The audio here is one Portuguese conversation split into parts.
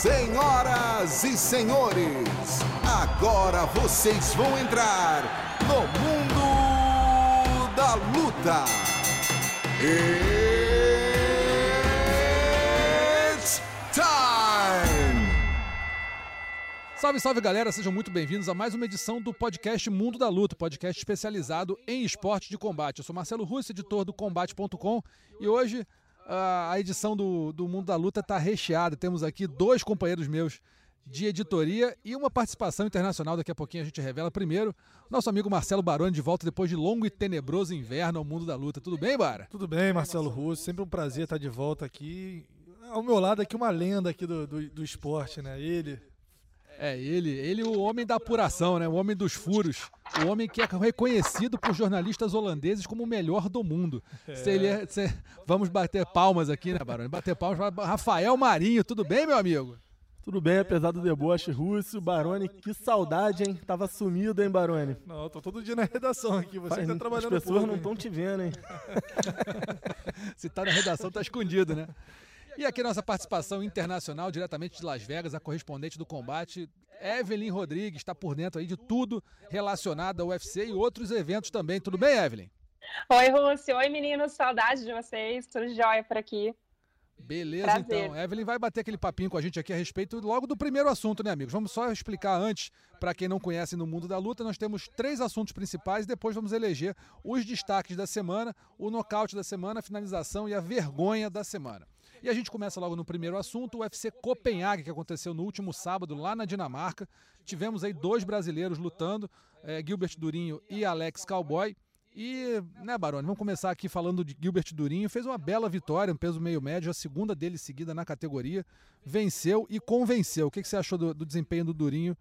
Senhoras e senhores, agora vocês vão entrar no mundo da luta. It's time! Salve, salve galera, sejam muito bem-vindos a mais uma edição do podcast Mundo da Luta, podcast especializado em esporte de combate. Eu sou Marcelo Russo, editor do Combate.com, e hoje a edição do, do Mundo da Luta está recheada. Temos aqui dois companheiros meus de editoria e uma participação internacional. Daqui a pouquinho a gente revela. Primeiro, nosso amigo Marcelo Baroni de volta depois de longo e tenebroso inverno ao mundo da luta. Tudo bem, Bara? Tudo bem, Marcelo Russo. Sempre um prazer estar de volta aqui. Ao meu lado aqui uma lenda aqui do, do, do esporte, né? Ele, É, ele, ele o homem da apuração, né? O homem dos furos. O homem que é reconhecido por jornalistas holandeses como o melhor do mundo. Se ele é- se- vamos bater palmas aqui, né, Baroni? Bater palmas para Rafael Marinho. Tudo bem, meu amigo? Tudo bem, apesar do deboche russo, Barone, que saudade, hein? Tava sumido, hein, Barone? não, eu tô todo dia na redação aqui. Você Faz- tá As trabalhando pessoas pouco, não estão te vendo, hein? Se tá na redação, tá escondido, né? E aqui nossa participação internacional, diretamente de Las Vegas, a correspondente do combate, Evelyn Rodrigues, está por dentro aí de tudo relacionado ao UFC e outros eventos também. Tudo bem, Evelyn? Oi, Rússia. Oi, meninos. Saudade de vocês. Tudo jóia por aqui. Beleza, Prazer. então. Evelyn vai bater aquele papinho com a gente aqui a respeito logo do primeiro assunto, né, amigos? Vamos só explicar antes, para quem não conhece no mundo da luta, nós temos três assuntos principais e depois vamos eleger os destaques da semana, o nocaute da semana, a finalização e a vergonha da semana. E a gente começa logo no primeiro assunto, o UFC Copenhague, que aconteceu no último sábado lá na Dinamarca. Tivemos aí dois brasileiros lutando, eh, Gilbert Durinho e Alex Cowboy. E, né, Baroni, vamos começar aqui falando de Gilbert Durinho. Fez uma bela vitória, um peso meio médio, a segunda dele seguida na categoria. Venceu e convenceu. O que, que você achou do, do desempenho do Durinho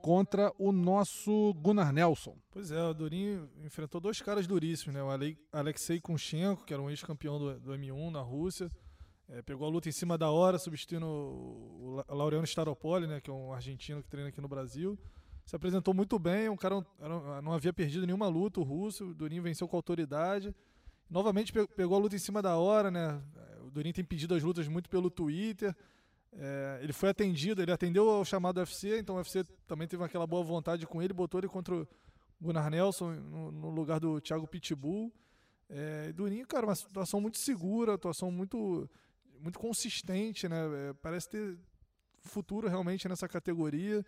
contra o nosso Gunnar Nelson? Pois é, o Durinho enfrentou dois caras duríssimos, né? O Ale- Alexei Kunchenko, que era um ex-campeão do, do M1 na Rússia. É, pegou a luta em cima da hora, substituindo o La- Laureano Staropoli, né? Que é um argentino que treina aqui no Brasil. Se apresentou muito bem, um cara não havia perdido nenhuma luta, o russo. O Durinho venceu com autoridade. Novamente pe- pegou a luta em cima da hora, né? O Durinho tem pedido as lutas muito pelo Twitter. É, ele foi atendido, ele atendeu ao chamado UFC, então o UFC também teve aquela boa vontade com ele, botou ele contra o Gunnar Nelson no, no lugar do Thiago Pitbull. É, Durinho, cara, uma situação muito segura, atuação muito, muito consistente, né? É, parece ter futuro realmente nessa categoria.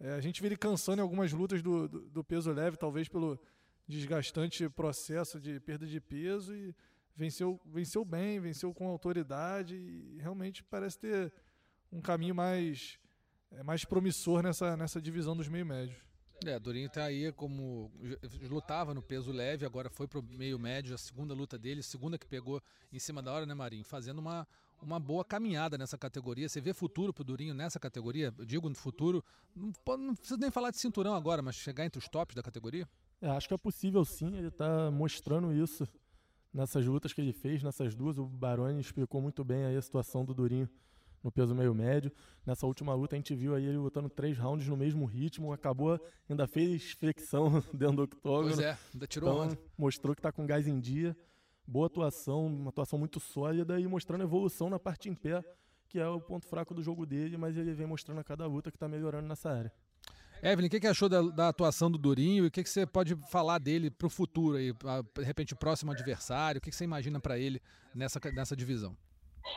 É, a gente ele cansando em algumas lutas do, do, do peso leve, talvez pelo desgastante processo de perda de peso e venceu, venceu bem, venceu com autoridade e realmente parece ter um caminho mais, é, mais promissor nessa, nessa divisão dos meio médios. É, Durinho tá aí como. lutava no peso leve, agora foi pro meio médio, a segunda luta dele, segunda que pegou em cima da hora, né, Marinho? Fazendo uma, uma boa caminhada nessa categoria. Você vê futuro pro Durinho nessa categoria? Eu digo no futuro, não, não precisa nem falar de cinturão agora, mas chegar entre os tops da categoria? É, acho que é possível sim, ele tá mostrando isso nessas lutas que ele fez, nessas duas. O Barone explicou muito bem aí a situação do Durinho no peso meio médio. Nessa última luta a gente viu aí ele lutando três rounds no mesmo ritmo, acabou, ainda fez flexão dentro do octógono. Pois é, ainda tirou Então, onda. mostrou que tá com gás em dia. Boa atuação, uma atuação muito sólida e mostrando evolução na parte em pé, que é o ponto fraco do jogo dele, mas ele vem mostrando a cada luta que tá melhorando nessa área. Evelyn, o que, que achou da, da atuação do Durinho e o que, que você pode falar dele pro futuro aí? De repente, o próximo adversário, o que, que você imagina para ele nessa, nessa divisão?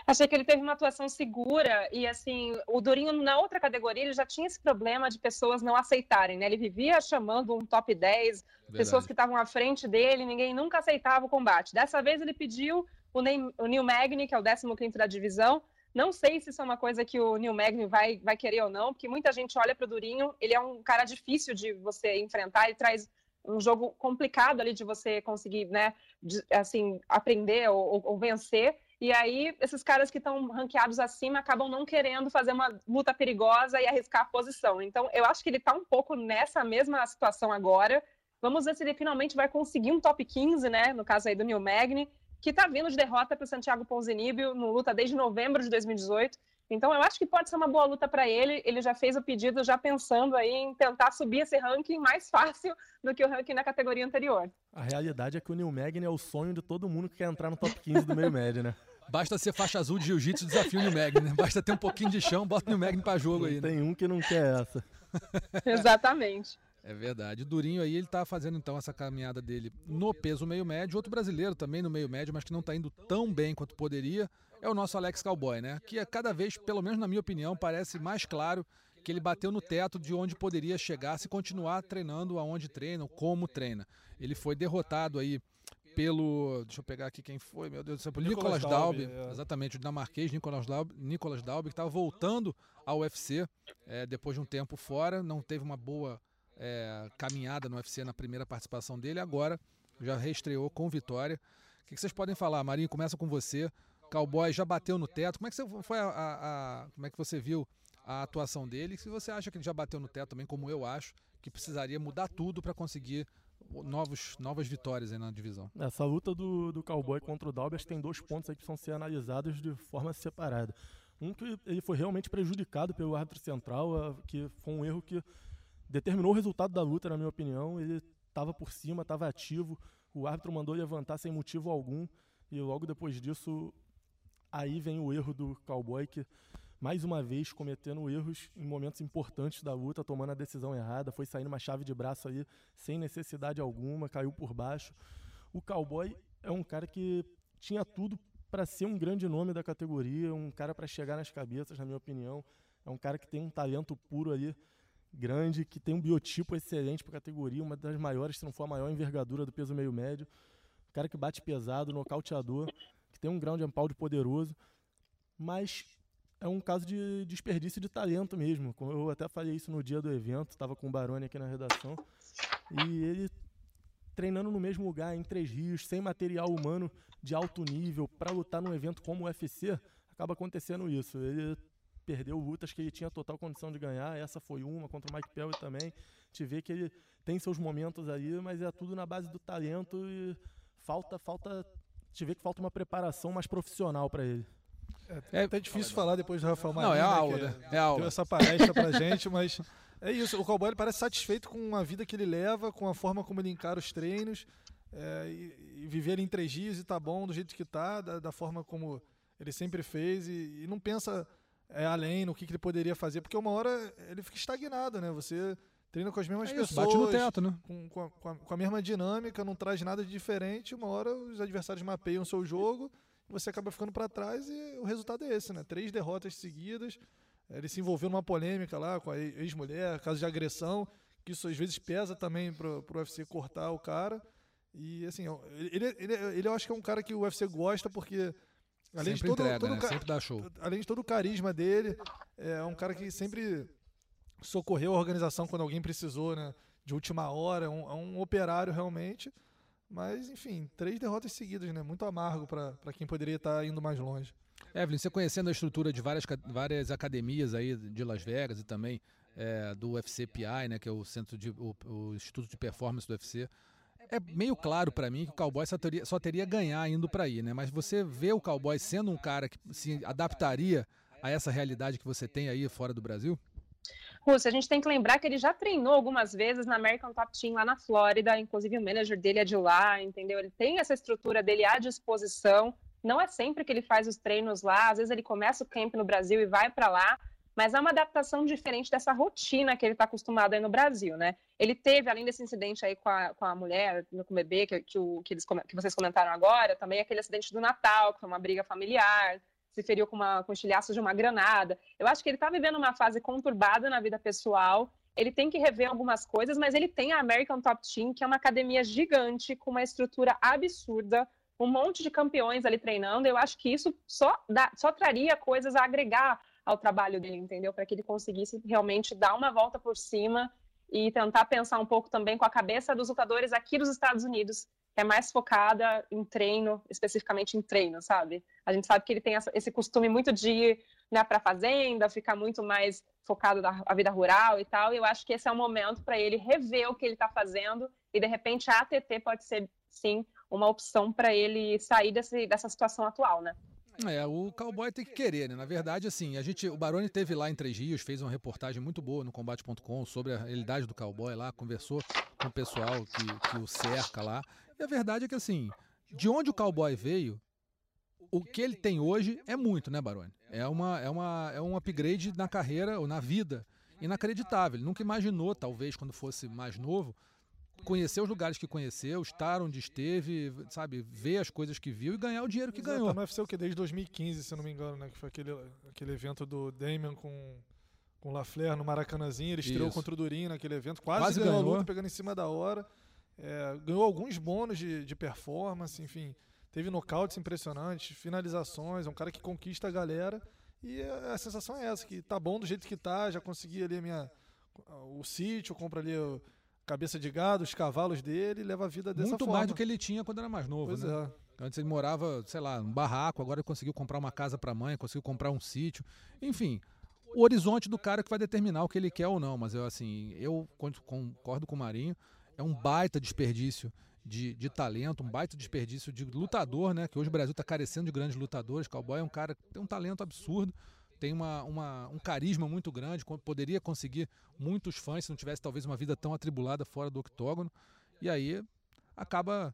Achei que ele teve uma atuação segura e, assim, o Durinho na outra categoria ele já tinha esse problema de pessoas não aceitarem, né? Ele vivia chamando um top 10, pessoas que estavam à frente dele, ninguém nunca aceitava o combate. Dessa vez ele pediu o, Ney- o Neil Magny, que é o 15º da divisão. Não sei se isso é uma coisa que o Neil Magny vai, vai querer ou não, porque muita gente olha para o Durinho, ele é um cara difícil de você enfrentar, ele traz um jogo complicado ali de você conseguir, né, de- assim, aprender ou- ou vencer. E aí, esses caras que estão ranqueados acima acabam não querendo fazer uma luta perigosa e arriscar a posição. Então, eu acho que ele está um pouco nessa mesma situação agora. Vamos ver se ele finalmente vai conseguir um top 15, né? No caso aí do Neil Magny, que está vindo de derrota para o Santiago Ponzinibbio, no luta desde novembro de 2018. Então, eu acho que pode ser uma boa luta para ele. Ele já fez o pedido, já pensando aí em tentar subir esse ranking mais fácil do que o ranking na categoria anterior. A realidade é que o Neil Magny é o sonho de todo mundo que quer entrar no top 15 do meio médio, né? Basta ser faixa azul de jiu-jitsu desafio o New Magni, né? Basta ter um pouquinho de chão, bota o New Magni pra jogo aí. Né? Tem um que não quer essa. Exatamente. É verdade. O Durinho aí, ele tá fazendo então essa caminhada dele no peso meio médio. Outro brasileiro também no meio médio, mas que não tá indo tão bem quanto poderia, é o nosso Alex Cowboy, né? Que a cada vez, pelo menos na minha opinião, parece mais claro que ele bateu no teto de onde poderia chegar se continuar treinando aonde treina, como treina. Ele foi derrotado aí pelo. Deixa eu pegar aqui quem foi, meu Deus do céu. Nicolas, Nicolas Dalby, é. exatamente, o dinamarquês Nicolas Dalby, Nicolas Dalby que estava voltando ao UFC é, depois de um tempo fora, não teve uma boa é, caminhada no UFC na primeira participação dele, agora já reestreou com vitória. O que, que vocês podem falar? Marinho, começa com você. Cowboy já bateu no teto. Como é que você foi a, a, a, como é que você viu a atuação dele? Se você acha que ele já bateu no teto também, como eu acho, que precisaria mudar tudo para conseguir novos, novas vitórias aí na divisão. Essa luta do, do Cowboy contra o Dalby tem dois pontos aí que precisam ser analisados de forma separada. Um que ele foi realmente prejudicado pelo árbitro central, que foi um erro que determinou o resultado da luta, na minha opinião. Ele estava por cima, estava ativo, o árbitro mandou levantar sem motivo algum, e logo depois disso, aí vem o erro do Cowboy, que mais uma vez cometendo erros em momentos importantes da luta, tomando a decisão errada, foi saindo uma chave de braço aí sem necessidade alguma, caiu por baixo. O Cowboy é um cara que tinha tudo para ser um grande nome da categoria, um cara para chegar nas cabeças, na minha opinião. É um cara que tem um talento puro ali, grande, que tem um biotipo excelente para a categoria, uma das maiores, se não for a maior envergadura do peso meio médio. Um cara que bate pesado, nocauteador, que tem um ground and pound poderoso, mas é um caso de desperdício de talento mesmo. Eu até falei isso no dia do evento, estava com o Baroni aqui na redação. E ele treinando no mesmo lugar, em Três Rios, sem material humano de alto nível, para lutar num evento como o UFC, acaba acontecendo isso. Ele perdeu lutas que ele tinha total condição de ganhar, essa foi uma contra o Mike Perry também. Te vê que ele tem seus momentos aí, mas é tudo na base do talento e falta, falta, te vê que falta uma preparação mais profissional para ele. É, até difícil falar depois do Rafael Marinho. Não, é a aula, né? É a aula. Deu essa palestra pra gente, mas é isso. O cowboy parece satisfeito com a vida que ele leva, com a forma como ele encara os treinos. É, e, e, viver em três dias e tá bom do jeito que tá, da, da forma como ele sempre fez e, e não pensa é, além no que, que, ele poderia fazer, porque uma hora ele fica estagnado, né? Você treina com as mesmas é isso, pessoas, bate no teto, né? Com, com, a, com, a, mesma dinâmica, não traz nada de diferente. Uma hora os adversários mapeiam o seu jogo você acaba ficando para trás e o resultado é esse, né? Três derrotas seguidas. Ele se envolveu numa polêmica lá com a ex-mulher, caso de agressão, que isso às vezes pesa também para o UFC cortar o cara. E assim, ele, ele, ele eu acho que é um cara que o UFC gosta porque além sempre de todo, entrega, todo né? sempre dá show. além de todo o carisma dele, é um cara que sempre socorreu a organização quando alguém precisou, né? De última hora, é um, é um operário realmente. Mas, enfim, três derrotas seguidas, né? Muito amargo para quem poderia estar tá indo mais longe. Evelyn, você conhecendo a estrutura de várias, várias academias aí de Las Vegas e também é, do UFCPI, né, que é o centro de o, o Instituto de Performance do UFC, é meio claro para mim que o Cowboy só teria, só teria ganhar indo para aí, né? Mas você vê o Cowboy sendo um cara que se adaptaria a essa realidade que você tem aí fora do Brasil? Russo, a gente tem que lembrar que ele já treinou algumas vezes na American Top Team lá na Flórida, inclusive o manager dele é de lá, entendeu? Ele tem essa estrutura dele à disposição. Não é sempre que ele faz os treinos lá, às vezes ele começa o camp no Brasil e vai para lá, mas é uma adaptação diferente dessa rotina que ele está acostumado aí no Brasil, né? Ele teve, além desse incidente aí com a, com a mulher, com o bebê, que, que, o, que, eles, que vocês comentaram agora, também aquele acidente do Natal, que foi uma briga familiar, se feriu com, uma, com de uma granada. Eu acho que ele está vivendo uma fase conturbada na vida pessoal. Ele tem que rever algumas coisas, mas ele tem a American Top Team, que é uma academia gigante, com uma estrutura absurda, um monte de campeões ali treinando. Eu acho que isso só, dá, só traria coisas a agregar ao trabalho dele, entendeu? Para que ele conseguisse realmente dar uma volta por cima e tentar pensar um pouco também com a cabeça dos lutadores aqui dos Estados Unidos, é mais focada em treino, especificamente em treino, sabe? A gente sabe que ele tem esse costume muito de ir né, para a fazenda, ficar muito mais focado na vida rural e tal. E eu acho que esse é o momento para ele rever o que ele está fazendo e de repente a ATT pode ser sim uma opção para ele sair desse, dessa situação atual, né? É, o cowboy tem que querer, né? Na verdade, assim, a gente, o Baroni teve lá em Três Rios, fez uma reportagem muito boa no combate.com sobre a realidade do cowboy lá, conversou com o pessoal que, que o cerca lá. E a verdade é que, assim, de onde o cowboy veio, o que ele tem hoje é muito, né, Baroni? É, uma, é, uma, é um upgrade na carreira ou na vida inacreditável. Ele nunca imaginou, talvez, quando fosse mais novo, conhecer os lugares que conheceu, estar onde esteve, sabe, ver as coisas que viu e ganhar o dinheiro que Exato, ganhou. Tá no UFC o que? Desde 2015, se não me engano, né? Que foi aquele, aquele evento do Damian com, com o Lafleur no Maracanãzinho. Ele estreou Isso. contra o Durinho naquele evento. Quase, Quase ganhou, ganhou. a luta, pegando em cima da hora. É, ganhou alguns bônus de, de performance, enfim. Teve nocautes impressionantes, finalizações. É um cara que conquista a galera. E a, a sensação é essa, que tá bom do jeito que tá. Já consegui ali a minha, o sítio, compra ali o cabeça de gado, os cavalos dele leva a vida dessa Muito forma. mais do que ele tinha quando era mais novo, Pois né? é. Antes ele morava, sei lá, num barraco, agora ele conseguiu comprar uma casa para mãe, conseguiu comprar um sítio. Enfim, o horizonte do cara que vai determinar o que ele quer ou não. Mas eu, assim, eu con- concordo com o Marinho, é um baita desperdício de, de talento, um baita desperdício de lutador, né? Que hoje o Brasil está carecendo de grandes lutadores. Cowboy é um cara que tem um talento absurdo, tem uma, uma- um carisma muito grande, poderia conseguir muitos fãs se não tivesse talvez uma vida tão atribulada fora do octógono. E aí acaba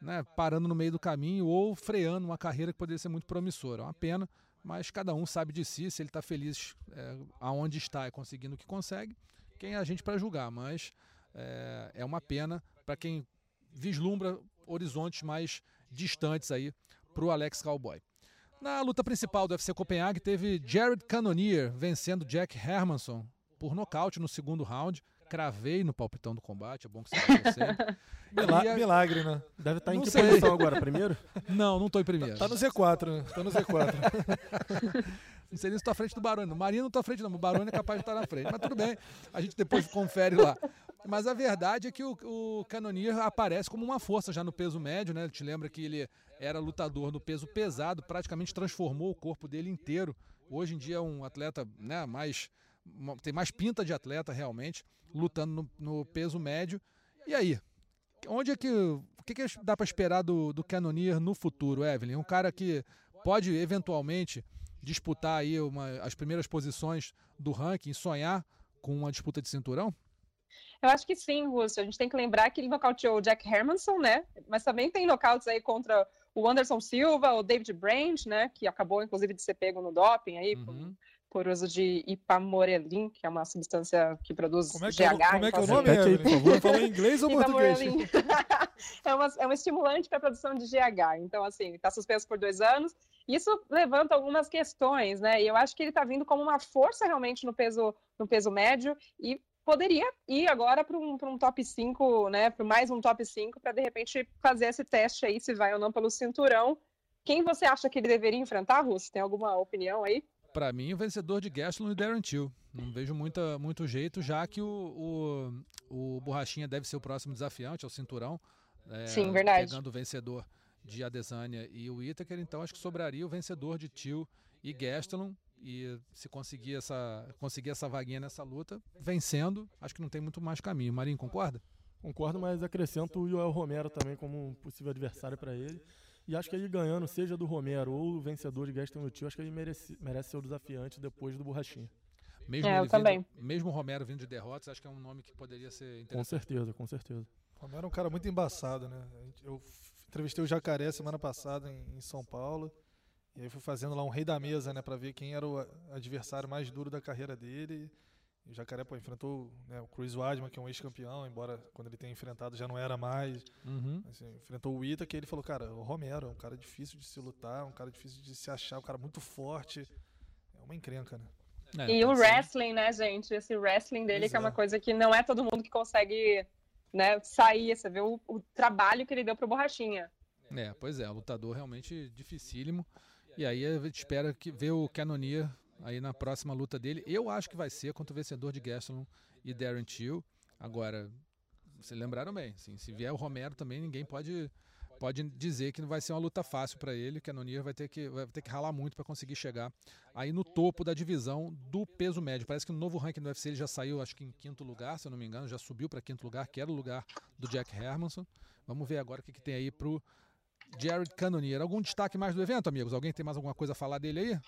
né, parando no meio do caminho ou freando uma carreira que poderia ser muito promissora. É uma pena, mas cada um sabe de si, se ele está feliz é, aonde está e conseguindo o que consegue, quem é a gente para julgar, mas é, é uma pena para quem vislumbra horizontes mais distantes aí para o Alex Cowboy. Na luta principal do UFC Copenhague teve Jared Cannonier vencendo Jack Hermanson por nocaute no segundo round. Cravei no palpitão do combate, é bom que você você. Mila- E a- Milagre, né? Deve estar em Não que sei. posição agora? Primeiro? Não, não estou em primeiro. Tá no Z4, né? Tá no Z4. Não sei nem se estou à frente do Baroni. O Marinho não está à frente, não. O Baroni é capaz de estar na frente. Mas tudo bem, a gente depois confere lá. Mas a verdade é que o, o Cannonier aparece como uma força já no peso médio, né? Te lembra que ele era lutador no peso pesado, praticamente transformou o corpo dele inteiro. Hoje em dia é um atleta né, mais. tem mais pinta de atleta realmente, lutando no, no peso médio. E aí? Onde é que. O que, que dá para esperar do, do Cannonier no futuro, Evelyn? Um cara que pode eventualmente disputar aí uma- as primeiras posições do ranking, sonhar com uma disputa de cinturão? Eu acho que sim, Russo. A gente tem que lembrar que ele nocauteou o Jack Hermanson, né? Mas também tem nocautes aí contra o Anderson Silva, o David Brandt, né? Que acabou, inclusive, de ser pego no doping aí por, Uhum. por uso de ipamorelin, que é uma substância que produz Como é que, é, GH. como é, que é o então, nome, Evelyn? por favor. Falou em inglês ou português? É, uma, é um estimulante para a produção de GH. Então, assim, está suspenso por dois anos. Isso levanta algumas questões, né? E eu acho que ele está vindo como uma força realmente no peso, no peso médio e poderia ir agora para um, pra um top 5, né? Para mais um top 5, para de repente fazer esse teste aí, se vai ou não pelo cinturão. Quem você acha que ele deveria enfrentar, Russo? Tem alguma opinião aí? Para mim, o vencedor de Gastelum e Darren Till. Não vejo muita, muito jeito, já que o, o, o Borrachinha deve ser o próximo desafiante ao cinturão. é, Sim, verdade. Pegando o vencedor de Adesanya e o Whittaker, então acho que sobraria o vencedor de Till e Gastelum. E se conseguir essa, conseguir essa vaguinha nessa luta, vencendo, acho que não tem muito mais caminho. Marinho, concorda? Concordo, mas acrescento o Joel Romero também como um possível adversário para ele. E acho que ele ganhando, seja do Romero ou o vencedor de Gaston Tio, acho que ele merece, merece ser o desafiante depois do Borrachinha. Mesmo É, eu também. Vindo, mesmo o Romero vindo de derrotas, acho que é um nome que poderia ser Com interessante. certeza, com certeza. Romero é um cara muito embaçado, né? Eu entrevistei o Jacaré semana passada em, em São Paulo. E aí fui fazendo lá um rei da mesa, né? Pra ver quem era o adversário mais duro da carreira dele. E o Jacaré, pô, enfrentou né, o Chris Weidman, que é um ex-campeão, embora quando ele tenha enfrentado já não era mais. Uhum. Assim, enfrentou o Ita, que ele falou, cara, o Romero é um cara difícil de se lutar, um cara difícil de se achar, um cara muito forte. É uma encrenca, né? É, E o pode ser. wrestling, né, gente? Esse wrestling dele, Pois que é uma é. coisa que não é todo mundo que consegue né, sair. Você vê o, o trabalho que ele deu pro Borrachinha. É, pois é, lutador realmente dificílimo. E aí a gente espera que ver o Cannonier aí na próxima luta dele. Eu acho que vai ser contra o vencedor de Gastelum e Darren Till. Agora, vocês lembraram bem, assim, se vier o Romero também, ninguém pode pode dizer que não vai ser uma luta fácil para ele. O Cannonier vai ter que vai ter que ralar muito para conseguir chegar aí no topo da divisão do peso médio. Parece que no novo ranking do UFC ele já saiu, acho que em quinto lugar, se eu não me engano, já subiu para quinto lugar, que era o lugar do Jack Hermanson. Vamos ver agora o que, que tem aí pro Jared Cannonier. Algum destaque mais do evento, amigos? Alguém tem mais alguma coisa a falar dele aí?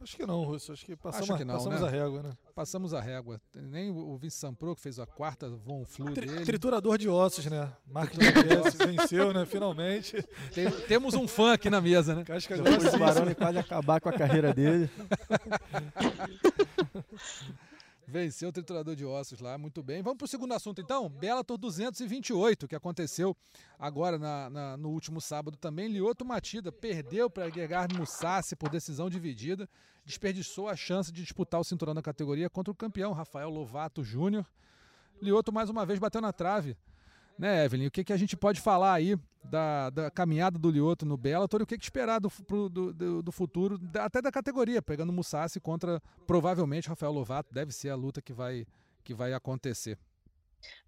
Acho que não, Russo. Acho que passamos, Acho que não, passamos né? a régua, né? Passamos a régua. Nem o Vince Sampro, que fez a quarta Von Flu Tri- dele. Triturador de ossos, né? Marquez venceu, né? Finalmente. Tem- temos um fã aqui na mesa, né? Casca Depois do grossíssima. Baroni quase acabar com a carreira dele. Venceu o triturador de ossos lá, muito bem. Vamos para o segundo assunto então. Bellator 228, que aconteceu agora na- na- no último sábado também. Lioto Matida perdeu para Gerard Mussassi por decisão dividida. Desperdiçou a chance de disputar o cinturão da categoria contra o campeão Rafael Lovato Júnior. Lioto mais uma vez bateu na trave. Né, Evelyn? O que, que a gente pode falar aí da, da caminhada do Lioto no Bellator e o que, que esperar do, pro- do, do- futuro, até da categoria, pegando Mussassi contra provavelmente Rafael Lovato, deve ser a luta que vai, que vai acontecer.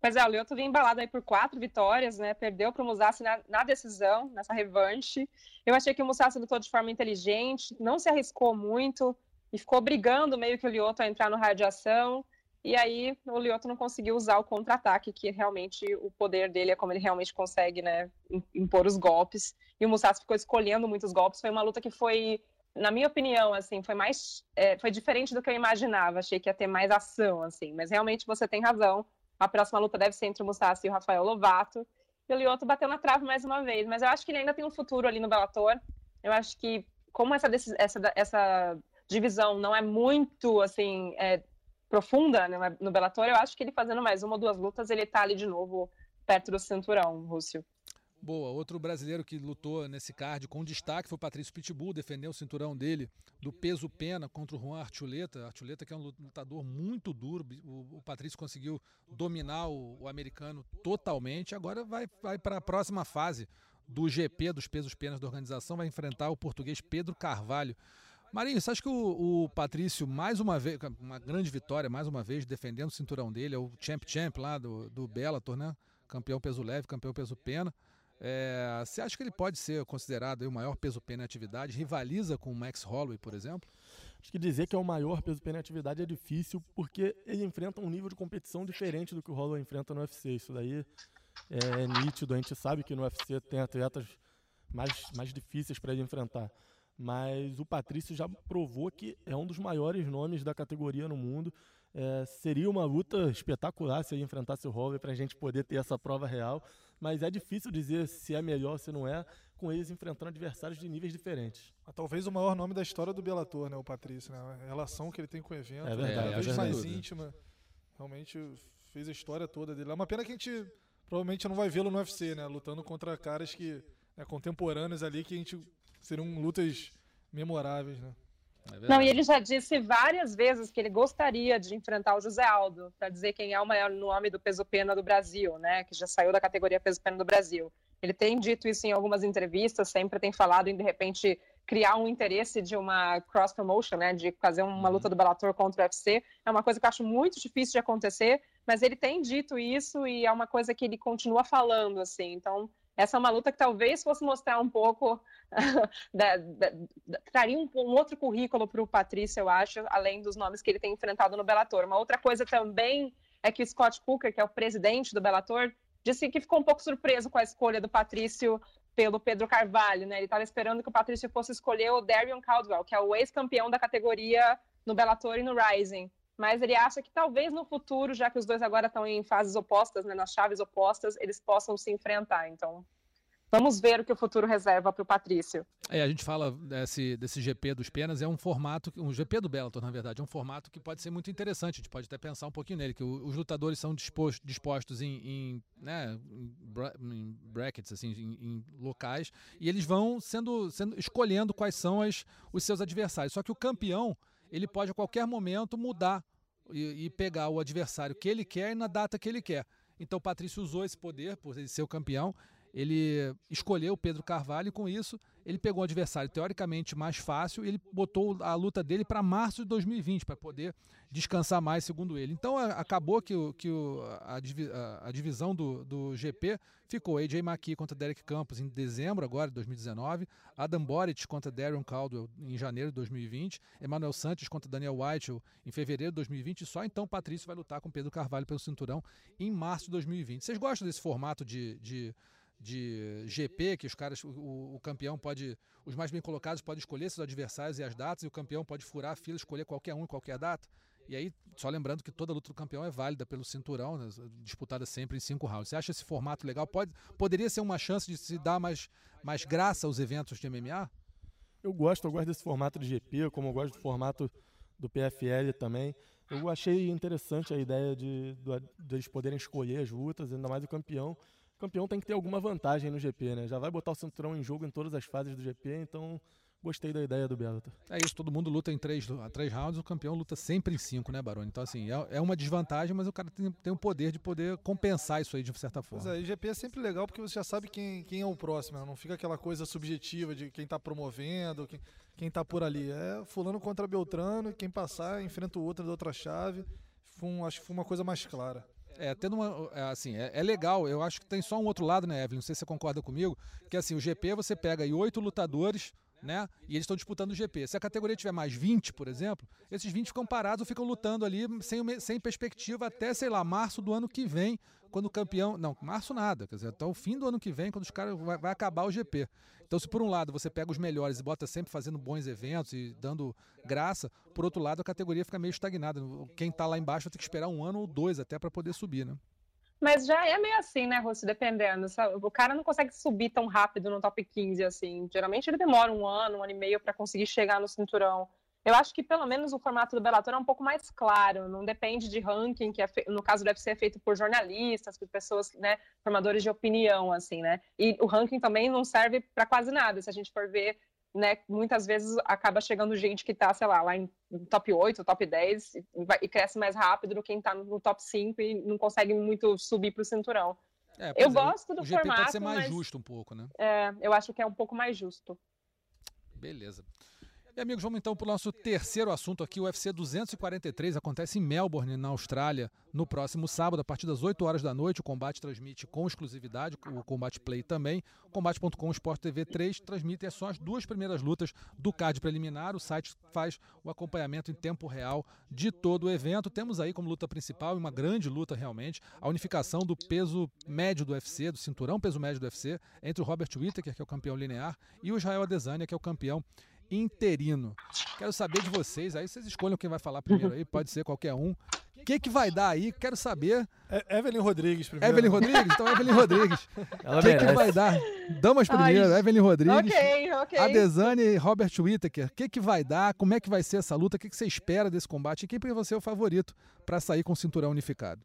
Pois é, o Lyoto vinha embalado aí por quatro vitórias, né? Perdeu para o Musashi na, na decisão, nessa revanche. Eu achei que o Musashi lutou de forma inteligente, não se arriscou muito e ficou brigando meio que o Lyoto a entrar no raio de ação. E aí o Lyoto não conseguiu usar o contra-ataque, que realmente o poder dele é como ele realmente consegue, né, im- impor os golpes. E o Musashi ficou escolhendo muitos golpes. Foi uma luta que foi, na minha opinião, assim, foi mais, é, foi diferente do que eu imaginava. Achei que ia ter mais ação, assim. Mas realmente você tem razão. A próxima luta deve ser entre o Musashi e o Rafael Lovato. E o Lyoto bateu na trave mais uma vez. Mas eu acho que ele ainda tem um futuro ali no Bellator. Eu acho que, como essa, essa, essa divisão não é muito, assim, é, profunda né, no Bellator, eu acho que ele fazendo mais uma ou duas lutas, ele tá ali de novo perto do cinturão, Rússio. Boa, outro brasileiro que lutou nesse card com destaque foi o Patrício Pitbull, defendeu o cinturão dele do peso pena contra o Juan Archuleta. Archuleta que é um lutador muito duro, o, o Patrício conseguiu dominar o, o americano totalmente. Agora vai, vai para a próxima fase do GP dos pesos penas da organização, vai enfrentar o português Pedro Carvalho. Marinho, você acha que o, o Patrício, mais uma vez, uma grande vitória, mais uma vez, defendendo o cinturão dele, é o Champ Champ lá do, do Bellator, né? Campeão peso leve, campeão peso pena. É, você acha que ele pode ser considerado aí o maior peso pena em atividade? Rivaliza com o Max Holloway, por exemplo? Acho que dizer que é o maior peso pena em atividade é difícil, porque ele enfrenta um nível de competição diferente do que o Holloway enfrenta no UFC. Isso daí é nítido, a gente sabe que no UFC tem atletas mais, mais difíceis para ele enfrentar. Mas o Patrício já provou que é um dos maiores nomes da categoria no mundo. É, seria uma luta espetacular se ele enfrentasse o Holloway para a gente poder ter essa prova real. Mas é difícil dizer se é melhor ou se não é, com eles enfrentando adversários de níveis diferentes. Talvez o maior nome da história do Bellator, né? O Patrício, né? A relação que ele tem com o evento. É né, verdade, Cada é vez verdade. mais íntima. Realmente fez a história toda dele. É uma pena que a gente provavelmente não vai vê-lo no UFC, né? Lutando contra caras que né, contemporâneos ali que a gente seriam lutas memoráveis, né? É Não, e ele já disse várias vezes que ele gostaria de enfrentar o José Aldo, para dizer quem é o maior nome do peso pena do Brasil, né? Que já saiu da categoria peso pena do Brasil. Ele tem dito isso em algumas entrevistas, sempre tem falado em de repente criar um interesse de uma cross promotion, né? De fazer uma luta do Bellator contra o UFC. É uma coisa que eu acho muito difícil de acontecer, mas ele tem dito isso e é uma coisa que ele continua falando, assim. Então, essa é uma luta que talvez fosse mostrar um pouco da- da- da- traria um, um outro currículo para o Patrício, eu acho, além dos nomes que ele tem enfrentado no Bellator. Uma outra coisa também é que o Scott Cooker, que é o presidente do Bellator, disse que ficou um pouco surpreso com a escolha do Patrício pelo Pedro Carvalho, né? Ele estava esperando que o Patrício fosse escolher o Darion Caldwell, que é o ex-campeão da categoria no Bellator e no Rising. Mas ele acha que talvez no futuro, já que os dois agora estão em fases opostas, né, nas chaves opostas, eles possam se enfrentar. Então, vamos ver o que o futuro reserva para o Patrício. É, a gente fala desse, desse GP dos penas, é um formato, um GP do Bellator, na verdade, é um formato que pode ser muito interessante, a gente pode até pensar um pouquinho nele, que os lutadores são dispostos, dispostos em, em, né, em brackets, assim, em, em locais, e eles vão sendo, sendo escolhendo quais são as, os seus adversários. Só que o campeão, ele pode a qualquer momento mudar e, e pegar o adversário que ele quer e na data que ele quer. Então Patrício usou esse poder, por ser o campeão, ele escolheu o Pedro Carvalho e com isso ele pegou um adversário teoricamente mais fácil e ele botou a luta dele para março de 2020 para poder descansar mais, segundo ele. Então acabou que, que a, a- a divisão do, do GP ficou AJ McKee contra Derek Campos em dezembro agora de 2019, Adam Boric contra Darren Caldwell em janeiro de 2020, Emmanuel Santos contra Daniel White em fevereiro de 2020 e só então Patrício vai lutar com Pedro Carvalho pelo cinturão em março de 2020. Vocês gostam desse formato de, de de GP, que os caras, o, o, campeão pode, os mais bem colocados podem escolher seus adversários e as datas, e o campeão pode furar a fila, escolher qualquer um qualquer data. E aí, só lembrando que toda luta do campeão é válida pelo cinturão, né, disputada sempre em cinco rounds. Você acha esse formato legal? Pode, poderia ser uma chance de se dar mais, mais graça aos eventos de MMA? Eu gosto, eu gosto desse formato de GP, como eu gosto do formato do PFL também. Eu achei interessante a ideia de, de, eles poderem escolher as lutas, ainda mais o campeão. O campeão tem que ter alguma vantagem no GP, né? Já vai botar o cinturão em jogo em todas as fases do GP, então gostei da ideia do Bellator. É isso, todo mundo luta em três, três rounds, o campeão luta sempre em cinco, né, Baroni? Então, assim, é, é uma desvantagem, mas o cara tem, tem o poder de poder compensar isso aí de certa forma. Pois é, e GP é sempre legal porque você já sabe quem, quem é o próximo, né? não fica aquela coisa subjetiva de quem tá promovendo, quem, quem tá por ali. É fulano contra Beltrano, e quem passar enfrenta o outro da outra chave. Foi um, acho que foi uma coisa mais clara. É, tendo uma. É, assim, é, é, legal. Eu acho que tem só um outro lado, né, Evelyn? Não sei se você concorda comigo. Que assim, o GP você pega aí oito lutadores né? E eles estão disputando o GP. Se a categoria tiver mais 20, por exemplo, esses 20 ficam parados ou ficam lutando ali sem, sem perspectiva até, sei lá, março do ano que vem, quando o campeão. Não, março nada, quer dizer, até o fim do ano que vem, quando os caras vai, vai, acabar o GP. Então, se por um lado você pega os melhores e bota sempre fazendo bons eventos e dando graça, por outro lado a categoria fica meio estagnada. Quem está lá embaixo vai ter que esperar um ano ou dois até para poder subir, né? Mas já é meio assim, né, Rossi? Dependendo. O cara não consegue subir tão rápido no top 15, assim. Geralmente ele demora um ano, um ano e meio para conseguir chegar no cinturão. Eu acho que pelo menos o formato do Bellator é um pouco mais claro, não depende de ranking, que é fe... no caso deve ser feito por jornalistas, por pessoas, né, formadores de opinião, assim, né? E o ranking também não serve para quase nada. Se a gente for ver né, muitas vezes acaba chegando gente que está, sei lá, lá em top 8, top 10 e, vai, e cresce mais rápido do que quem está no top 5 e não consegue muito subir para o cinturão. É, eu é, gosto do o GP formato, pode ser mais justo um pouco, né? É, eu acho que é um pouco mais justo. Beleza. E amigos, vamos então para o nosso terceiro assunto aqui. O UFC 243 acontece em Melbourne, na Austrália, no próximo sábado, a partir das 8 horas da noite. O combate transmite com exclusividade, o Combate Play também. Combate.com Sport TV 3 transmite só as duas primeiras lutas do card preliminar. O site faz o acompanhamento em tempo real de todo o evento. Temos aí como luta principal, uma grande luta realmente, a unificação do peso médio do UFC, do cinturão peso médio do UFC, entre o Robert Whittaker, que é o campeão linear, e o Israel Adesanya, que é o campeão interino. Quero saber de vocês, aí vocês escolham quem vai falar primeiro aí, pode ser qualquer um. O que, que vai dar aí? Quero saber. É, Evelyn Rodrigues primeiro. Evelyn Rodrigues? Então, Evelyn Rodrigues. O que, que vai dar? Damas primeiro, Ai, Evelyn Rodrigues. Ok, ok. Adesanya e Robert Whittaker. O que, que vai dar? Como é que vai ser essa luta? O que, que você espera desse combate? E quem para você é o favorito para sair com o cinturão unificado?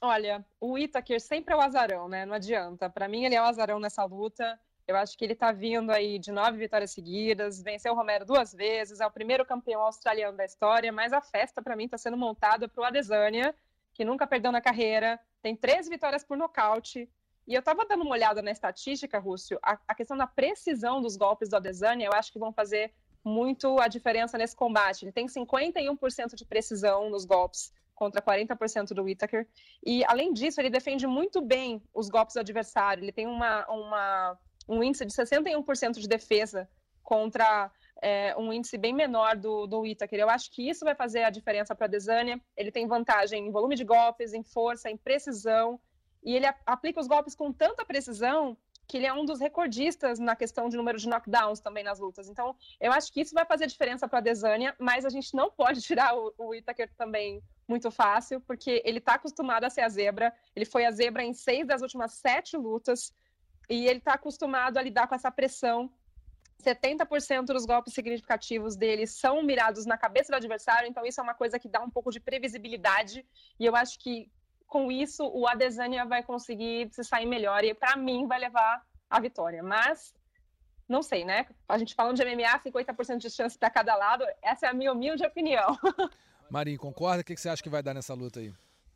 Olha, o Whittaker sempre é o azarão, né? Não adianta. Para mim, ele é o azarão nessa luta. Eu acho que ele está vindo aí de nove vitórias seguidas, venceu o Romero duas vezes, é o primeiro campeão australiano da história, mas a festa para mim está sendo montada para o Adesanya, que nunca perdeu na carreira, tem três vitórias por nocaute. E eu estava dando uma olhada na estatística, Rússio, a, a, questão da precisão dos golpes do Adesanya, eu acho que vão fazer muito a diferença nesse combate. Ele tem 51% de precisão nos golpes contra 40% do Whittaker. E, além disso, ele defende muito bem os golpes do adversário. Ele tem uma, uma um índice de 61% de defesa contra é, um índice bem menor do, do Itaker. Eu acho que isso vai fazer a diferença para a Desânia. Ele tem vantagem em volume de golpes, em força, em precisão, e ele aplica os golpes com tanta precisão que ele é um dos recordistas na questão de número de knockdowns também nas lutas. Então, eu acho que isso vai fazer diferença para a Desânia, mas a gente não pode tirar o, o Itaker também muito fácil, porque ele está acostumado a ser a zebra. Ele foi a zebra em seis das últimas sete lutas e ele está acostumado a lidar com essa pressão. 70% dos golpes significativos dele são mirados na cabeça do adversário, então isso é uma coisa que dá um pouco de previsibilidade, e eu acho que com isso o Adesanya vai conseguir se sair melhor, e para mim vai levar a vitória. Mas, não sei, né? A gente falando de MMA, 50% de chance para cada lado, essa é a minha humilde opinião. Marinho, concorda? O que você acha que vai dar nessa luta aí?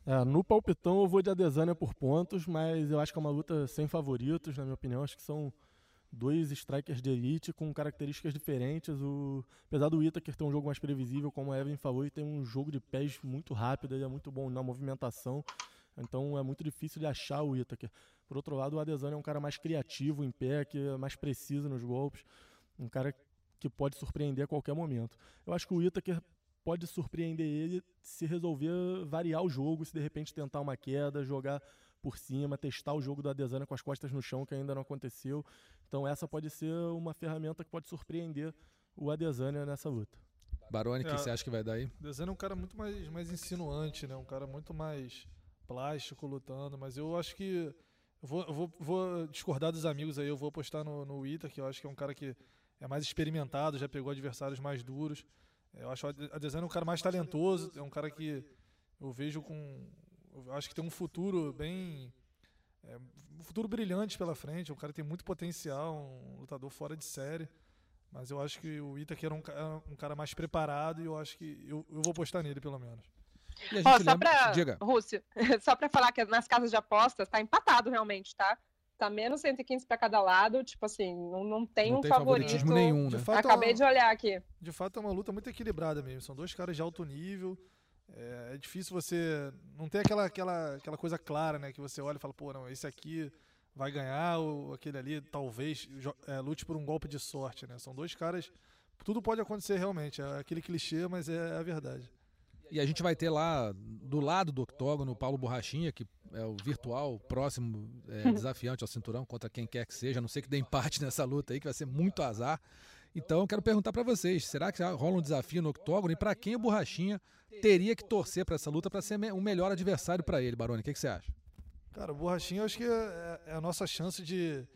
É, no palpitão eu vou de Adesanya por pontos, mas eu acho que é uma luta sem favoritos, na minha opinião. Acho que são dois strikers de elite com características diferentes. O, apesar do Itaker ter um jogo mais previsível, como a Evan falou, e tem um jogo de pés muito rápido, ele é muito bom na movimentação. Então é muito difícil de achar o Itaker. Por outro lado, o Adesanya é um cara mais criativo em pé, que é mais preciso nos golpes. Um cara que pode surpreender a qualquer momento. Eu acho que o Itaker pode surpreender ele se resolver variar o jogo, se de repente tentar uma queda, jogar por cima, testar o jogo do Adesanya com as costas no chão, que ainda não aconteceu. Então essa pode ser uma ferramenta que pode surpreender o Adesanya nessa luta. Baroni, o É. que você acha que vai dar aí? Desenho é um cara muito mais, mais insinuante, né? Um cara muito mais plástico lutando, mas eu acho que eu vou, eu vou, vou discordar dos amigos aí, eu vou apostar no, no Ita, que eu acho que é um cara que é mais experimentado, já pegou adversários mais duros. Eu acho a Desenho um cara mais talentoso, é um cara que eu vejo com. Eu acho que tem um futuro bem. é, um futuro brilhante pela frente. É um cara que tem muito potencial, um lutador fora de série. Mas eu acho que o Itaker era um, um cara mais preparado e eu acho que eu, eu vou apostar nele, pelo menos. E gente só lembra... pra. Diga. Rússio, só pra falar que nas casas de apostas tá empatado realmente, tá? Tá menos 115 pra cada lado, tipo assim, não, não tem Não um tem favorito. favoritismo nenhum, De né? fato, Acabei é de uma, olhar aqui. de fato é uma luta muito equilibrada mesmo. São dois caras de alto nível. É, é difícil você. Não tem aquela, aquela, aquela coisa clara, né? Que você olha e fala, pô, não, esse aqui vai ganhar, ou aquele ali talvez é, lute por um golpe de sorte, né? São dois caras. Tudo pode acontecer realmente. É aquele clichê, mas é a verdade. E a gente vai ter lá do lado do octógono o Paulo Borrachinha, que é o virtual próximo é, desafiante ao cinturão contra quem quer que seja. A Não sei que dê empate nessa luta aí, que vai ser muito azar. Então, eu quero perguntar para vocês: será que rola um desafio no octógono? E para quem o Borrachinha teria que torcer para essa luta para ser o melhor adversário para ele, Baroni? O que, que você acha? Cara, o Borrachinha eu acho que é, é a nossa chance de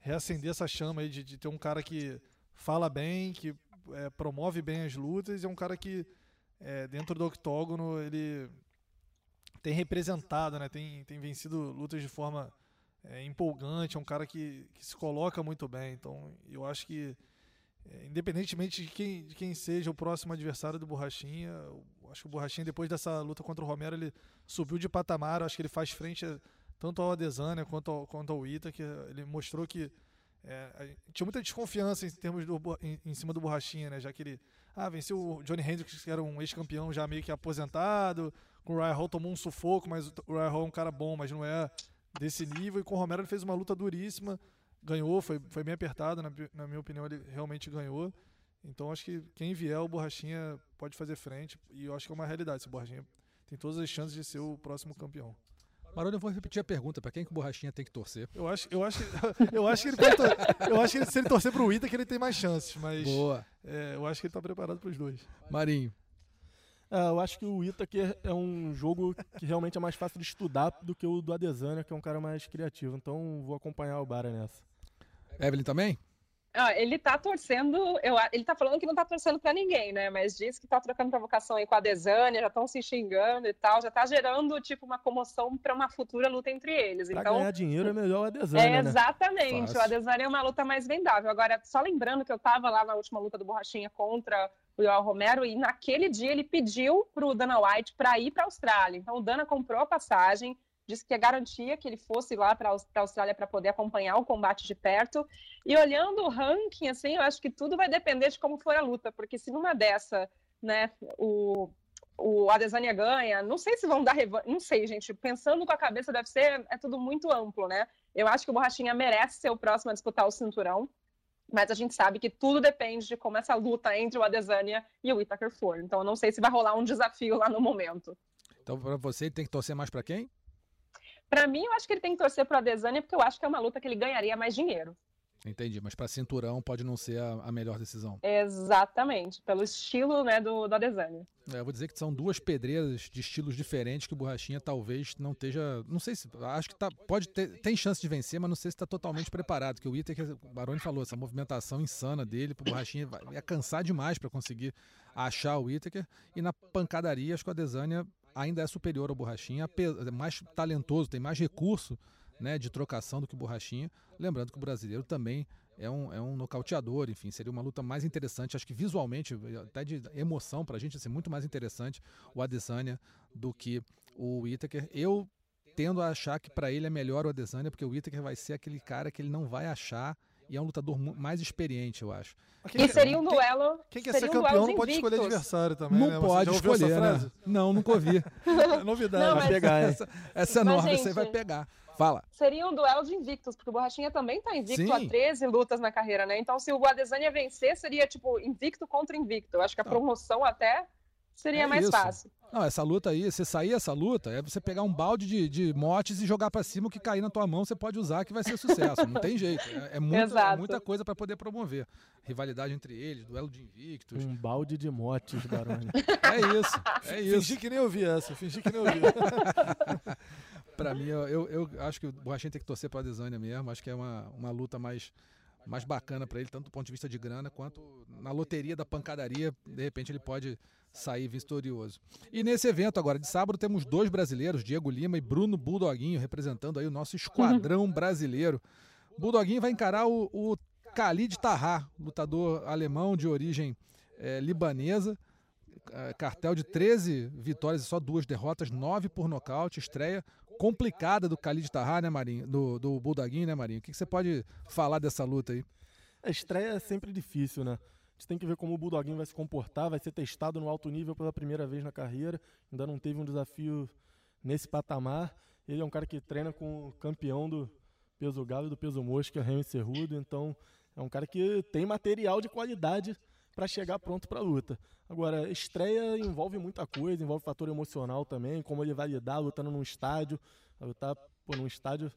reacender essa chama aí, de, de ter um cara que fala bem, que é, promove bem as lutas, e é um cara que é, dentro do octógono ele tem representado, né? Tem, tem vencido lutas de forma é, empolgante, é um cara que, que se coloca muito bem. Então eu acho que é, independentemente de quem, de quem seja o próximo adversário do Borrachinha, acho que o Borrachinha depois dessa luta contra o Romero ele subiu de patamar, acho que ele faz frente a- tanto ao Adesanya quanto ao, quanto ao Ita, que ele mostrou que é, tinha muita desconfiança em termos do, em, em cima do Borrachinha, né? Já que ele ah, venceu o Johnny Hendricks, que era um ex-campeão já meio que aposentado, com o Ryan Hall tomou um sufoco, mas o Ryan Hall é um cara bom, mas não é desse nível, e com o Romero ele fez uma luta duríssima, ganhou, foi, foi bem apertado, na, na minha opinião ele realmente ganhou. Então acho que quem vier o Borrachinha pode fazer frente, e eu acho que é uma realidade, esse Borrachinha tem todas as chances de ser o próximo campeão. Baroni, eu vou repetir a pergunta: para quem que o Borrachinha tem que torcer? Eu acho, eu acho, que- eu acho que ele pode eu acho que ele- se ele torcer pro Ita que ele tem mais chances, mas Boa. é, eu acho que ele tá preparado pros dois. Marinho. É, eu acho que o Itaker é um jogo que realmente é mais fácil de estudar do que o do Adesanya, que é um cara mais criativo. Então vou acompanhar o Bara nessa. Evelyn também? Ah, ele tá torcendo, eu, a- ele tá falando que não tá torcendo pra ninguém, né? Mas diz que tá trocando provocação aí com a Desânia, já estão se xingando e tal, já tá gerando, tipo, uma comoção pra uma futura luta entre eles. Pra então, ganhar dinheiro é melhor o Adesanya, é, né? exatamente, Fácil. o Adesanya é uma luta mais vendável. Agora, só lembrando que eu tava lá na última luta do Borrachinha contra o Yoel Romero e naquele dia ele pediu pro Dana White pra ir pra Austrália. Então o Dana comprou a passagem, disse que garantia que ele fosse lá para a Austrália para poder acompanhar o combate de perto. E olhando o ranking, assim, eu acho que tudo vai depender de como for a luta, porque se numa dessa, né, o, o Adesanya ganha, não sei se vão dar revanche, não sei, gente, pensando com a cabeça deve ser, é tudo muito amplo, né? Eu acho que o Borrachinha merece ser o próximo a disputar o cinturão, mas a gente sabe que tudo depende de como essa luta entre o Adesanya e o Itaker for. Então eu não sei se vai rolar um desafio lá no momento. Então, para você, ele tem que torcer mais para quem? Para mim, eu acho que ele tem que torcer pro Adesanya, porque eu acho que é uma luta que ele ganharia mais dinheiro. Entendi, mas para cinturão pode não ser a, a melhor decisão. Exatamente, pelo estilo né, do, do Adesanya. É, eu vou dizer que são duas pedreiras de estilos diferentes que o Borrachinha talvez não esteja. Não sei se. Acho que tá, pode ter, tem chance de vencer, mas não sei se está totalmente preparado. Que o Itaker, o Baroni falou, essa movimentação insana dele, o Borrachinha vai, ia cansar demais para conseguir achar o Itaker. E na pancadaria, acho que o Adesanya ainda é superior ao Borrachinha, é mais talentoso, tem mais recurso né, de trocação do que o Borrachinha. Lembrando que o brasileiro também é um, é um nocauteador, enfim, seria uma luta mais interessante, acho que visualmente, até de emoção pra gente, ia ser muito mais interessante o Adesanya do que o Whittaker. Eu tendo a achar que pra ele é melhor o Adesanya, porque o Whittaker vai ser aquele cara que ele não vai achar e é um lutador mais experiente, eu acho. Quem E quer- seria um duelo. Quem quer ser um campeão não pode escolher adversário também, não né? Você pode já ouviu escolher, essa né? Não, nunca ouvi. É novidade. Não, Vai mas- pegar, hein? essa, essa é Mas, nova, essa aí vai gente, pegar. Fala. Seria um duelo de invictos, porque o Borrachinha também tá invicto Sim. há 13 lutas na carreira, né? Então, se o Adesanya vencer, seria tipo invicto contra invicto. Eu acho que a Tá. promoção até Seria É mais isso. fácil. Não, essa luta aí, você sair essa luta, é você pegar um balde de, de motes e jogar pra cima, o que cair na tua mão você pode usar que vai ser sucesso. Não tem jeito. É, é muita, muita coisa pra poder promover. Rivalidade entre eles, duelo de invictos. Um balde de motes, Baroni. É isso, é isso. Fingi que nem ouvi essa, fingi que nem ouvi. Pra mim, eu, eu, acho que o Borrachinha tem que torcer pra Adesanya mesmo. Acho que é uma, uma luta mais, mais bacana pra ele, tanto do ponto de vista de grana quanto na loteria da pancadaria. De repente ele pode sair vitorioso. E nesse evento agora de sábado temos dois brasileiros, Diego Lima e Bruno Bulldoguinho, representando aí o nosso esquadrão brasileiro. Bulldoguinho vai encarar o, o Khalid Tahar, lutador alemão de origem eh, libanesa. Eh, cartel de 13 vitórias e só duas derrotas, nove por nocaute, estreia complicada do Khalid Tahar, né, Marinho? Do, do Bulldoguinho, né, Marinho? O que, que você pode falar dessa luta aí? A estreia é sempre difícil, né? A gente tem que ver como o Bulldoguinho vai se comportar, vai ser testado no alto nível pela primeira vez na carreira. Ainda não teve um desafio nesse patamar. Ele é um cara que treina com o campeão do peso galo e do peso mosca, Remy Cerrudo, então é um cara que tem material de qualidade para chegar pronto para a luta. Agora, estreia envolve muita coisa, envolve fator emocional também, como ele vai lidar lutando num estádio, vai lutar pô, num estádio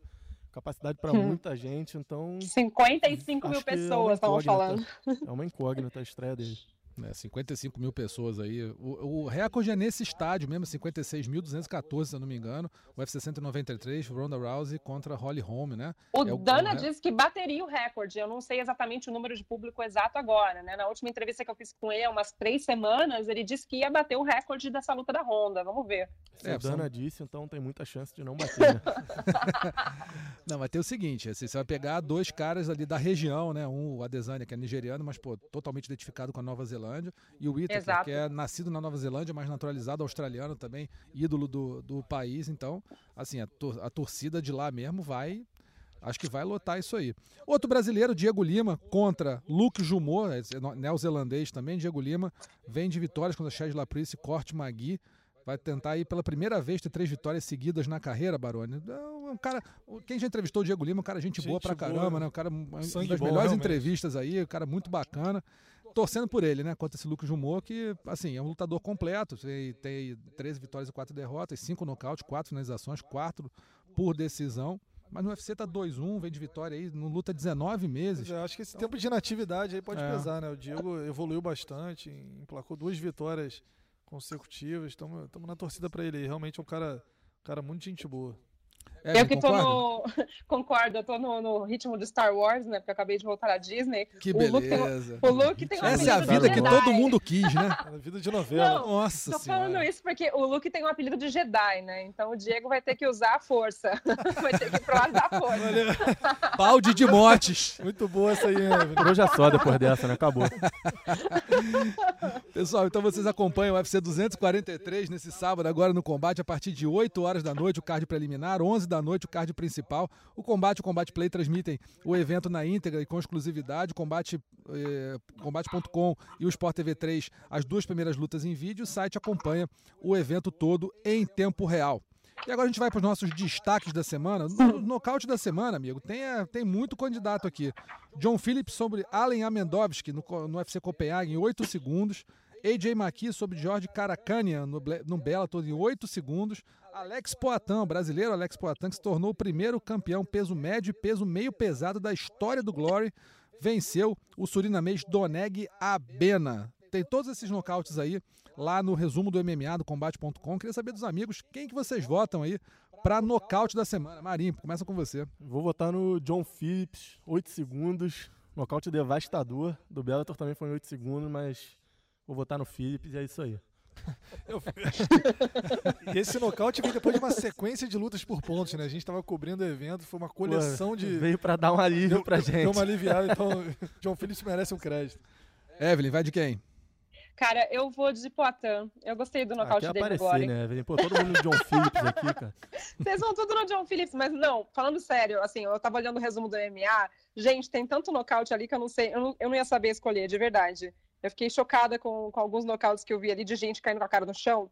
capacidade para Hum. muita gente, então 55 mil é pessoas estavam falando. É uma incógnita a estreia dele. É, 55 mil pessoas aí. O, o recorde é nesse estádio mesmo, 56.214, se eu não me engano. O UFC 193, Ronda Rousey contra Holly Holm, né? O É o- Dana é- disse que bateria o recorde. Eu não sei exatamente o número de público exato agora, né? Na última entrevista que eu fiz com ele, há umas três semanas, ele disse que ia bater o recorde dessa luta da Honda. Vamos ver. Se É, o são- Dana disse, então tem muita chance de não bater. Né? Não, vai ter o seguinte, assim, você vai pegar dois caras ali da região, né? Um, o Adesanya, que é nigeriano, mas, pô, totalmente identificado com a Nova Zelândia. E o Whittaker, Exato. que é nascido na Nova Zelândia, mas naturalizado australiano também, ídolo do, do país. Então, assim, a, tor- a torcida de lá mesmo vai... Acho que vai lotar isso aí. Outro brasileiro, Diego Lima, contra Luke Jumor, é neozelandês também. Diego Lima vem de vitórias contra Chad Laprice e Corte Magui. Vai tentar aí pela primeira vez ter três vitórias seguidas na carreira, Baroni. É um cara, quem já entrevistou o Diego Lima, um cara gente, boa Gente pra boa, caramba, né? Um cara uma das bom, melhores realmente. entrevistas aí, um cara muito bacana. Torcendo por ele, né? Contra esse Lucas Jumor, que, assim, é um lutador completo. Tem, tem 13 vitórias e 4 derrotas, 5 nocautes, 4 finalizações, 4 por decisão. Mas no UFC tá 2-1, vem de vitória aí, não luta 19 meses. Eu acho que esse tempo de inatividade aí pode É. pesar, né? O Diego evoluiu bastante, emplacou duas vitórias consecutivas. Estamos na torcida pra ele aí. Realmente é um cara, cara muito gente boa. É, eu que tô no. Concordo, eu tô no, no ritmo de Star Wars, né? Porque eu acabei de voltar à Disney. Que o Luke tem, o Luke tem um Essa é a vida que todo mundo quis, né? É vida de novela. Não, Nossa Tô senhora. falando isso porque o Luke tem um apelido de Jedi, né? Então o Diego vai ter que usar a força. vai ter que ir pro lado da força. Balde de mortes. Muito boa essa aí, né? Por hoje é só depois dessa, né? Acabou. Pessoal, então vocês acompanham o UFC 243 nesse sábado, agora no combate, a partir de 8 horas da noite, o card preliminar, 11 da noite, o card principal. O combate o Combate Play transmitem o evento na íntegra e com exclusividade. O combate, eh, combate.com e o Sport TV 3, as duas primeiras lutas em vídeo. O site acompanha o evento todo em tempo real. E agora a gente vai para os nossos destaques da semana. No nocaute da semana, amigo, tem, eh, tem muito candidato aqui. John Phillips sobre Allen Amendovski no, no UFC Copenhague em 8 segundos. AJ McKee sobre George Caracanian no, no Bellator em 8 segundos. Alex Poatan, brasileiro Alex Poatan, que se tornou o primeiro campeão peso médio e peso meio pesado da história do Glory, venceu o surinamês Doneg Abena. Tem todos esses nocautes aí lá no resumo do MMA do combate.com. Queria saber dos amigos quem que vocês votam aí para nocaute da semana. Marinho, começa com você. Vou votar no John Phillips, 8 segundos. Nocaute devastador. Do Bellator também foi em 8 segundos, mas vou votar no Phillips e é isso aí. E esse nocaute vem depois de uma sequência de lutas por pontos, né? A gente tava cobrindo o evento, foi uma coleção Pô, de. Veio pra dar um alívio pra gente. Deu uma aliviada, então John Phillips merece um crédito. Evelyn, vai de quem? Cara, eu vou de Poitin. Eu gostei do nocaute dele aparecer, Glory. né? Evelyn? Pô, todo mundo no John Phillips aqui, cara. Vocês vão tudo no John Phillips, mas não, falando sério, assim, eu tava olhando o resumo do MMA, gente, tem tanto nocaute ali que eu não sei, eu não, eu não ia saber escolher, de verdade. Eu fiquei chocada com, com alguns nocautes que eu vi ali de gente caindo com a cara no chão.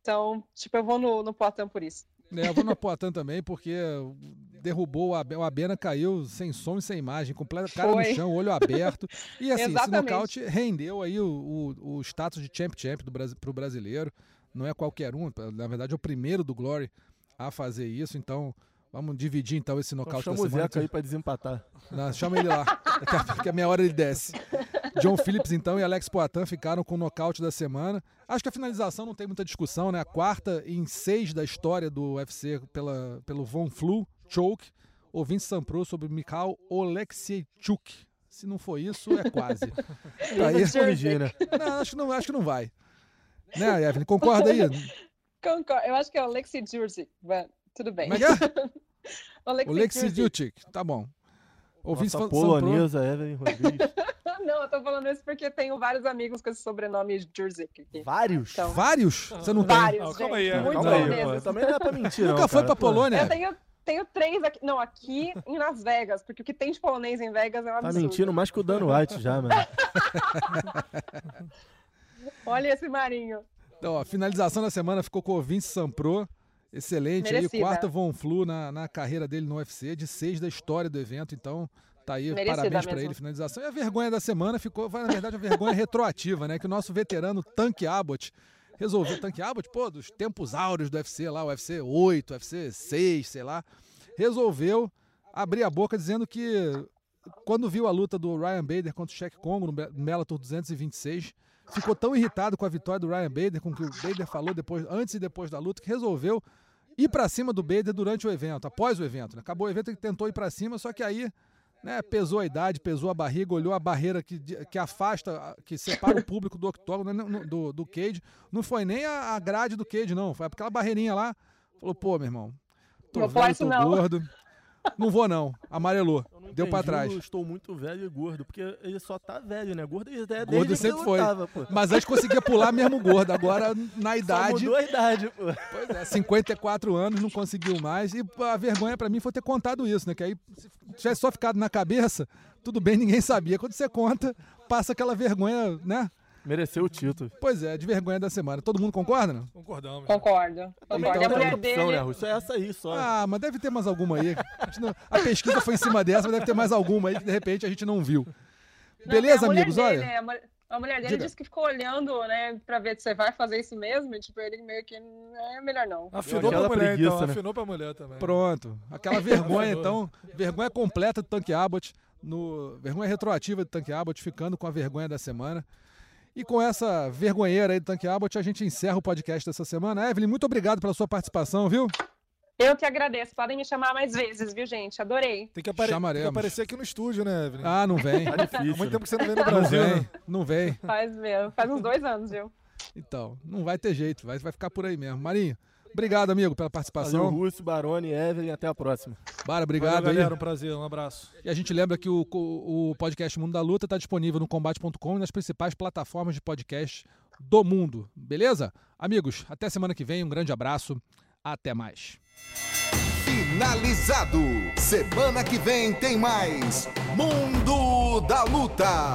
Então, tipo, eu vou no, no Poitin por isso. É, eu vou no Poitin também, porque derrubou o Abe- o Abena, caiu sem som e sem imagem, completo, cara no Foi. chão, olho aberto. E assim, esse nocaute rendeu aí o, o, o status de champ champ do pro brasileiro. Não é qualquer um, na verdade é o primeiro do Glory a fazer isso, então vamos dividir então esse Então nocaute chama da o semana. Zeca aí pra desempatar. Não, chama ele lá. A, daqui a meia hora ele desce. John Phillips, então, e Alex Poitin ficaram com o nocaute da semana. Acho que a finalização não tem muita discussão, né? A quarta em seis da história do UFC pela, pelo Von Flu, choke. O Vince Sampro sobre Mikhail Oleksiechuk. Se não for isso, é quase. Tá aí. Corrigir, né? Não, acho, que não, acho que não vai. Né, Evelyn? Concorda aí? Concordo. Eu acho que é o Jurzik, mas tudo bem. Como é que é? O. Tá bom. O Vince Nossa polonesa, Evelyn Rodrigues. Não, eu tô falando isso porque tenho vários amigos com esse sobrenome Jurzik aqui. Vários? Então, Vários? Você não tem? vários, Não, calma aí, muito calma aí. Também não é pra mentir, Nunca não, foi cara, pra. Polônia? Eu tenho, tenho três aqui. Não, aqui em Las Vegas, porque o que tem de polonês em Vegas é um Tá absurdo. mentindo mais que o Dan White já, mano. Olha esse Marinho. Então, ó, a finalização da semana ficou com o Vince Sampro. Excelente aí, Merecida. quarta Von Flu na, na carreira dele no UFC, de seis da história do evento. Então, tá aí, Merecida parabéns mesmo. ele, finalização. E a vergonha da semana ficou, vai, na verdade, a vergonha retroativa, né? Que o nosso veterano Tank Abbott resolveu. Tank Abbott, pô, dos tempos áureos do UFC lá, UFC 8, UFC 6, sei lá, resolveu abrir a boca dizendo que quando viu a luta do Ryan Bader contra o Shaq Congo no Be- Bellator 226, ficou tão irritado com a vitória do Ryan Bader, com o que o Bader falou depois, antes e depois da luta, que resolveu ir pra cima do Bader durante o evento, após o evento. né? Acabou o evento, ele tentou ir pra cima, só que aí né, pesou a idade, pesou a barriga, olhou a barreira que, que afasta, que separa o público do octógono, né, do, do cage. Não foi nem a, a grade do cage, não. Foi aquela barreirinha lá. Falou, pô, meu irmão, tô Não velho, tô não. gordo. Não vou não. Amarelou. Eu não Deu pra entendi trás. o Estou muito velho e gordo, porque ele só tá velho, né? Gordo ele é Gordo sempre foi. lutava, pô. Mas antes conseguia pular mesmo gordo. Agora, na Só idade, mudou a idade, pô. pois é, 54 anos, não conseguiu mais. E a vergonha pra mim foi ter contado isso, né? Que aí, se tivesse só ficado na cabeça, tudo bem, ninguém sabia. Quando você conta, passa aquela vergonha, né? Mereceu o título. Pois é, de vergonha da semana. Todo mundo concorda, não? Concordamos. Concordo. Concordo. tem a mulher outra opção, dele. né, Russo? É essa aí só. Ah, mas deve ter mais alguma aí. A, não- a pesquisa foi em cima dessa, mas deve ter mais alguma aí que de repente a gente não viu. Não, Beleza, a amigos? dele, Olha. A mulher, a mulher dele Diga. disse que ficou olhando, né, pra ver se você vai fazer isso mesmo. E, tipo, ele meio que. É melhor não. Afinou pra mulher, preguiça, então. né? Afinou pra mulher também. Pronto. Aquela vergonha, então. Vergonha completa do Tanque Abbott. No, vergonha retroativa do Tanque Abbott, ficando com a vergonha da semana. E com essa vergonheira aí do Tanque Abbott, a gente encerra o podcast dessa semana. Evelyn, muito obrigado pela sua participação, viu? Eu que agradeço. Podem me chamar mais vezes, viu, gente? Adorei. Tem que, apare- tem que aparecer aqui no estúdio, né, Evelyn? Ah, não vem. Tá Há difícil. muito né? tempo que você não vem no Não Brasil, vem, né? não vem. Faz mesmo. Faz uns dois anos, viu? Então, não vai ter jeito, vai, vai ficar por aí mesmo. Marinho, obrigado, amigo, pela Valeu, participação. Russo, Baroni, Evelyn. Até a próxima. Bara, Valeu, obrigado aí. galera. Um prazer, um abraço. E a gente lembra que o o podcast Mundo da Luta está disponível no combate.com e nas principais plataformas de podcast do mundo. Beleza? Amigos, até semana que vem. Um grande abraço. Até mais. Finalizado. Semana que vem tem mais Mundo da Luta.